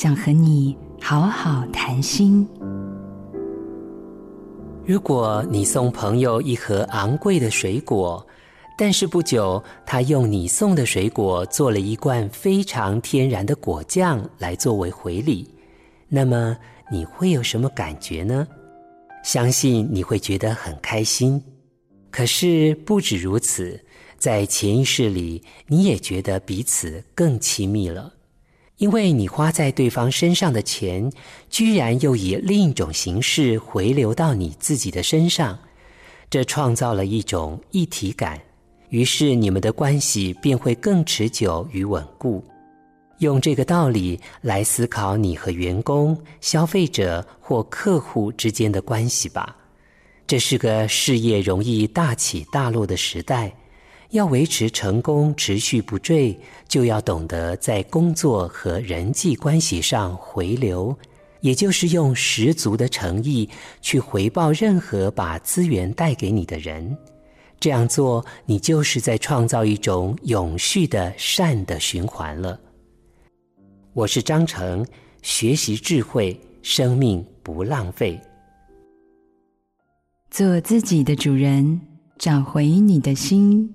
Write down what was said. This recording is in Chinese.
想和你好好谈心。如果你送朋友一盒昂贵的水果，但是不久他用你送的水果做了一罐非常天然的果酱来作为回礼，那么你会有什么感觉呢？相信你会觉得很开心。可是不止如此，在潜意识里，你也觉得彼此更亲密了，因为你花在对方身上的钱，居然又以另一种形式回流到你自己的身上，这创造了一种一体感，于是你们的关系便会更持久与稳固。用这个道理来思考你和员工、消费者或客户之间的关系吧。这是个事业容易大起大落的时代，要维持成功持续不坠，就要懂得在工作和人际关系上回流，也就是用十足的诚意去回报任何把资源带给你的人。这样做，你就是在创造一种永续的善的循环了。我是张成，学习智慧，生命不浪费。做自己的主人，找回你的心。